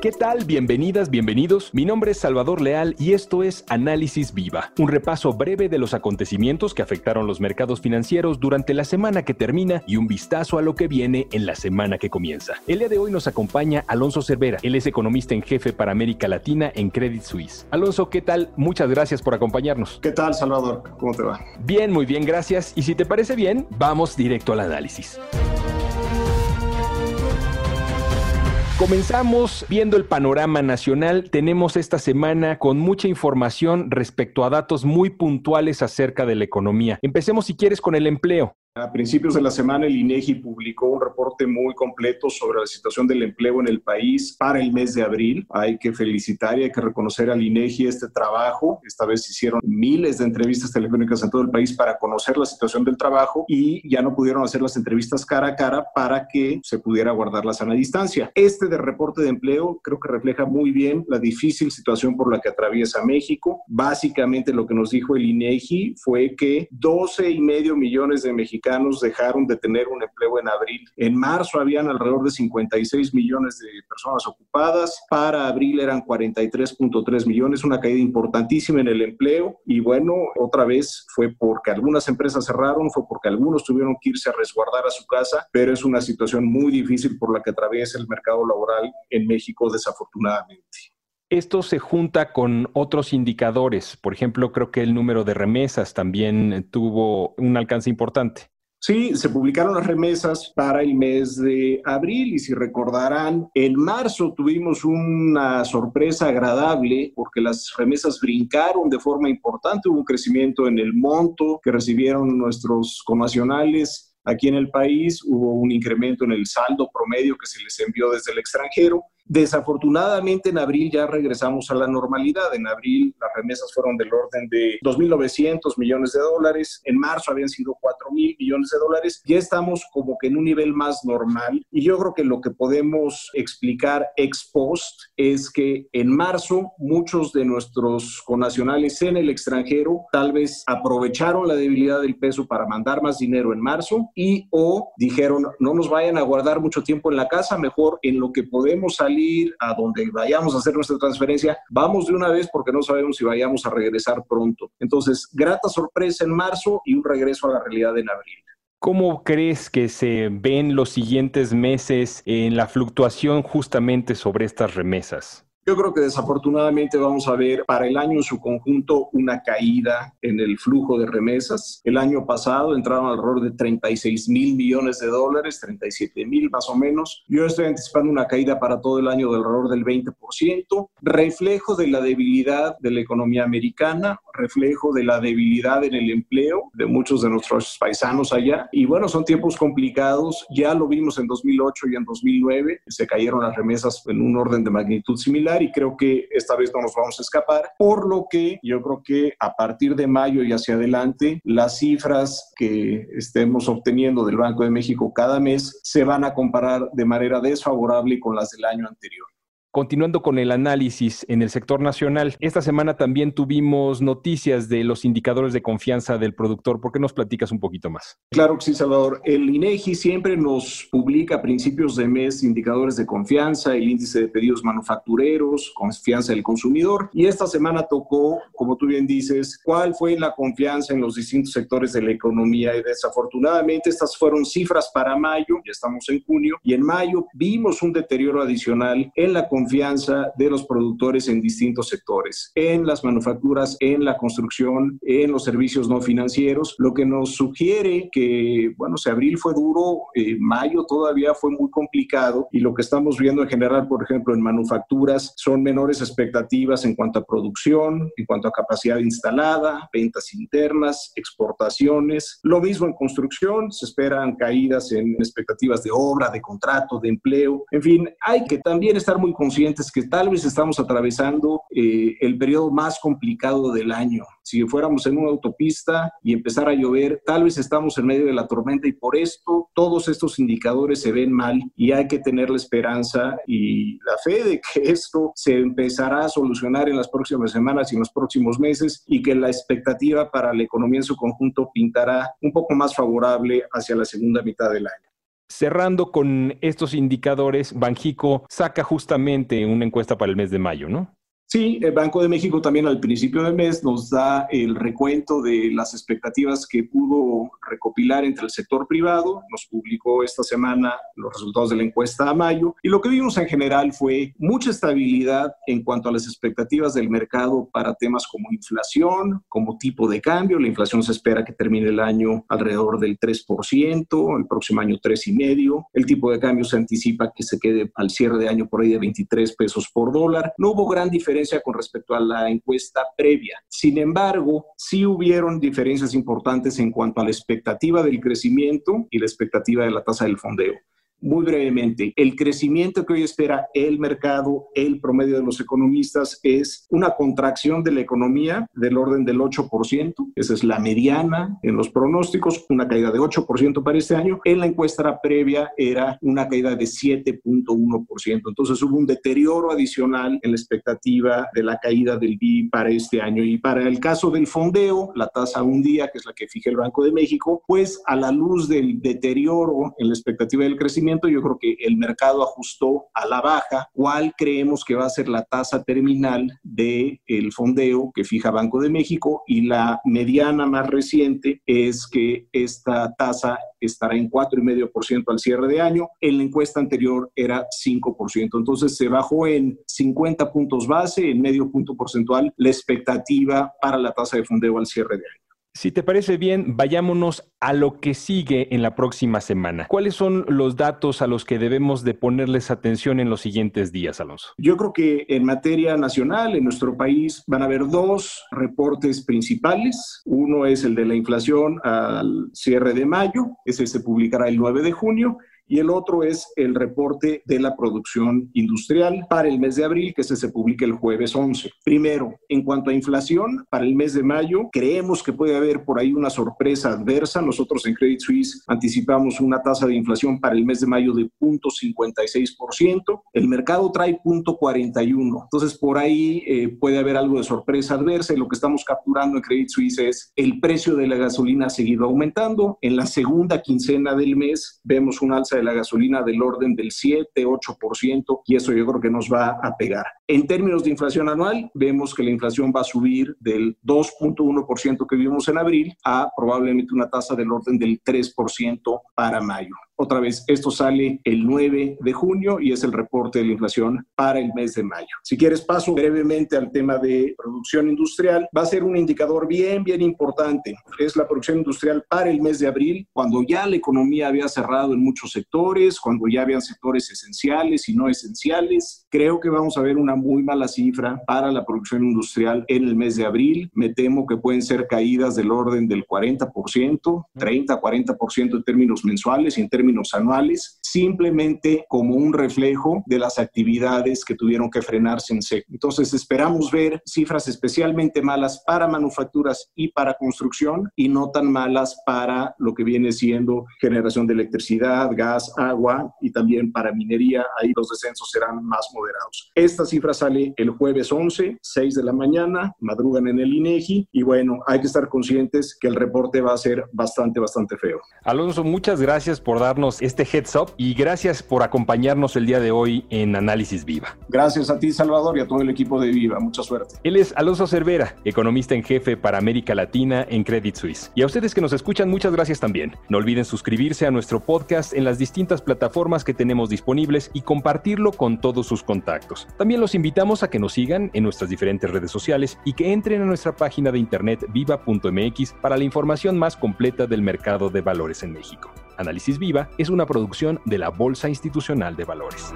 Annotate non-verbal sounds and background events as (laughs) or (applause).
¿Qué tal? Bienvenidas, bienvenidos. Mi nombre es Salvador Leal y esto es Análisis Viva, un repaso breve de los acontecimientos que afectaron los mercados financieros durante la semana que termina y un vistazo a lo que viene en la semana que comienza. El día de hoy nos acompaña Alonso Cervera. Él es economista en jefe para América Latina en Credit Suisse. Alonso, ¿qué tal? Muchas gracias por acompañarnos. ¿Qué tal, Salvador? ¿Cómo te va? Bien, muy bien, gracias. Y si te parece bien, vamos directo al análisis. Comenzamos viendo el panorama nacional. Tenemos esta semana con mucha información respecto a datos muy puntuales acerca de la economía. Empecemos si quieres con el empleo. A principios de la semana, el INEGI publicó un reporte muy completo sobre la situación del empleo en el país para el mes de abril. Hay que felicitar y hay que reconocer al INEGI este trabajo. Esta vez hicieron miles de entrevistas telefónicas en todo el país para conocer la situación del trabajo y ya no pudieron hacer las entrevistas cara a cara para que se pudiera guardar la sana distancia. Este de reporte de empleo creo que refleja muy bien la difícil situación por la que atraviesa México. Básicamente lo que nos dijo el INEGI fue que 12 y medio millones de mexicanos dejaron de tener un empleo en abril. En marzo habían alrededor de 56 millones de personas ocupadas, para abril eran 43.3 millones, una caída importantísima en el empleo y bueno, otra vez fue porque algunas empresas cerraron, fue porque algunos tuvieron que irse a resguardar a su casa, pero es una situación muy difícil por la que atraviesa el mercado laboral en México desafortunadamente. Esto se junta con otros indicadores. Por ejemplo, creo que el número de remesas también tuvo un alcance importante. Sí, se publicaron las remesas para el mes de abril y si recordarán, en marzo tuvimos una sorpresa agradable porque las remesas brincaron de forma importante, hubo un crecimiento en el monto que recibieron nuestros conacionales aquí en el país, hubo un incremento en el saldo promedio que se les envió desde el extranjero Desafortunadamente en abril ya regresamos a la normalidad. En abril las remesas fueron del orden de 2.900 millones de dólares. En marzo habían sido 4.000 millones de dólares. Ya estamos como que en un nivel más normal. Y yo creo que lo que podemos explicar ex post es que en marzo muchos de nuestros conacionales en el extranjero tal vez aprovecharon la debilidad del peso para mandar más dinero en marzo y o dijeron no nos vayan a guardar mucho tiempo en la casa, mejor en lo que podemos salir a donde vayamos a hacer nuestra transferencia, vamos de una vez porque no sabemos si vayamos a regresar pronto. Entonces, grata sorpresa en marzo y un regreso a la realidad en abril. ¿Cómo crees que se ven los siguientes meses en la fluctuación justamente sobre estas remesas? Yo creo que desafortunadamente vamos a ver para el año en su conjunto una caída en el flujo de remesas. El año pasado entraron alrededor de 36 mil millones de dólares, 37 mil más o menos. Yo estoy anticipando una caída para todo el año de alrededor del 20%, reflejo de la debilidad de la economía americana, reflejo de la debilidad en el empleo de muchos de nuestros paisanos allá. Y bueno, son tiempos complicados. Ya lo vimos en 2008 y en 2009. Se cayeron las remesas en un orden de magnitud similar y creo que esta vez no nos vamos a escapar, por lo que yo creo que a partir de mayo y hacia adelante las cifras que estemos obteniendo del Banco de México cada mes se van a comparar de manera desfavorable con las del año anterior. Continuando con el análisis en el sector nacional, esta semana también tuvimos noticias de los indicadores de confianza del productor. ¿Por qué nos platicas un poquito más? Claro que sí, Salvador. El INEGI siempre nos publica a principios de mes indicadores de confianza, el índice de pedidos manufactureros, confianza del consumidor. Y esta semana tocó, como tú bien dices, cuál fue la confianza en los distintos sectores de la economía. Y desafortunadamente estas fueron cifras para mayo, ya estamos en junio, y en mayo vimos un deterioro adicional en la confianza confianza de los productores en distintos sectores, en las manufacturas, en la construcción, en los servicios no financieros, lo que nos sugiere que, bueno, si abril fue duro, eh, mayo todavía fue muy complicado y lo que estamos viendo en general, por ejemplo, en manufacturas, son menores expectativas en cuanto a producción, en cuanto a capacidad instalada, ventas internas, exportaciones. Lo mismo en construcción, se esperan caídas en expectativas de obra, de contrato, de empleo. En fin, hay que también estar muy conscientes conscientes que tal vez estamos atravesando eh, el periodo más complicado del año. Si fuéramos en una autopista y empezara a llover, tal vez estamos en medio de la tormenta y por esto todos estos indicadores se ven mal y hay que tener la esperanza y la fe de que (laughs) esto se empezará a solucionar en las próximas semanas y en los próximos meses y que la expectativa para la economía en su conjunto pintará un poco más favorable hacia la segunda mitad del año. Cerrando con estos indicadores, Banjico saca justamente una encuesta para el mes de mayo, ¿no? Sí, el Banco de México también al principio del mes nos da el recuento de las expectativas que pudo recopilar entre el sector privado. Nos publicó esta semana los resultados de la encuesta a mayo y lo que vimos en general fue mucha estabilidad en cuanto a las expectativas del mercado para temas como inflación, como tipo de cambio. La inflación se espera que termine el año alrededor del 3%, el próximo año 3,5%. El tipo de cambio se anticipa que se quede al cierre de año por ahí de 23 pesos por dólar. No hubo gran diferencia con respecto a la encuesta previa. Sin embargo, sí hubieron diferencias importantes en cuanto a la expectativa del crecimiento y la expectativa de la tasa del fondeo. Muy brevemente, el crecimiento que hoy espera el mercado, el promedio de los economistas, es una contracción de la economía del orden del 8%. Esa es la mediana en los pronósticos, una caída de 8% para este año. En la encuesta previa era una caída de 7.1%. Entonces hubo un deterioro adicional en la expectativa de la caída del PIB para este año. Y para el caso del fondeo, la tasa un día, que es la que fija el Banco de México, pues a la luz del deterioro en la expectativa del crecimiento, yo creo que el mercado ajustó a la baja cuál creemos que va a ser la tasa terminal del el fondeo que fija Banco de México y la mediana más reciente es que esta tasa estará en 4,5% al cierre de año. En la encuesta anterior era 5%. Entonces se bajó en 50 puntos base, en medio punto porcentual, la expectativa para la tasa de fondeo al cierre de año. Si te parece bien, vayámonos a lo que sigue en la próxima semana. ¿Cuáles son los datos a los que debemos de ponerles atención en los siguientes días, Alonso? Yo creo que en materia nacional, en nuestro país, van a haber dos reportes principales. Uno es el de la inflación al cierre de mayo, ese se publicará el 9 de junio, y el otro es el reporte de la producción industrial para el mes de abril, que se, publica el jueves 11. Primero, en cuanto a inflación, para el mes de mayo, creemos que puede haber por ahí una sorpresa adversa. Nosotros en Credit Suisse anticipamos una tasa de inflación para el mes de mayo de 0.56%. El mercado trae 0.41. Entonces, por ahí eh, puede haber algo de sorpresa adversa y lo que estamos capturando en Credit Suisse es el precio de la gasolina ha seguido aumentando. En la segunda quincena del mes vemos un alza de la gasolina del orden del 7, 8%, y eso yo creo que nos va a pegar. En términos de inflación anual, vemos que la inflación va a subir del 2.1% que vimos en abril a probablemente una tasa del orden del 3% para mayo. Otra vez, esto sale el 9 de junio y es el reporte de la inflación para el mes de mayo. Si quieres, paso brevemente al tema de producción industrial. Va a ser un indicador bien, bien importante. Es la producción industrial para el mes de abril, cuando ya la economía había cerrado en muchos sectores, cuando ya habían sectores esenciales y no esenciales. Creo que vamos a ver una muy mala cifra para la producción industrial en el mes de abril. Me temo que pueden ser caídas del orden del 40%, 30, 40% en términos mensuales y en términos anuales, simplemente como un reflejo de las actividades que tuvieron que frenarse en seco. Entonces esperamos ver cifras especialmente malas para manufacturas y para construcción y no tan malas para lo que viene siendo generación de electricidad, gas, agua y también para minería. Ahí los descensos serán más moderados. Esta cifra sale el jueves 11, 6 de la mañana, madrugan en el INEGI y bueno, hay que estar conscientes que el reporte va a ser bastante, bastante feo. Alonso, muchas gracias por darnos este heads up y gracias por acompañarnos el día de hoy en Análisis Viva. Gracias a ti, Salvador, y a todo el equipo de Viva. Mucha suerte. Él es Alonso Cervera, economista en jefe para América Latina en Credit Suisse. Y a ustedes que nos escuchan, muchas gracias también. No olviden suscribirse a nuestro podcast en las distintas plataformas que tenemos disponibles y compartirlo con todos sus contactos. También los invitamos a que nos sigan en nuestras diferentes redes sociales y que entren a nuestra página de internet viva.mx para la información más completa del mercado de valores en México. Análisis Viva es una producción de la Bolsa Institucional de Valores.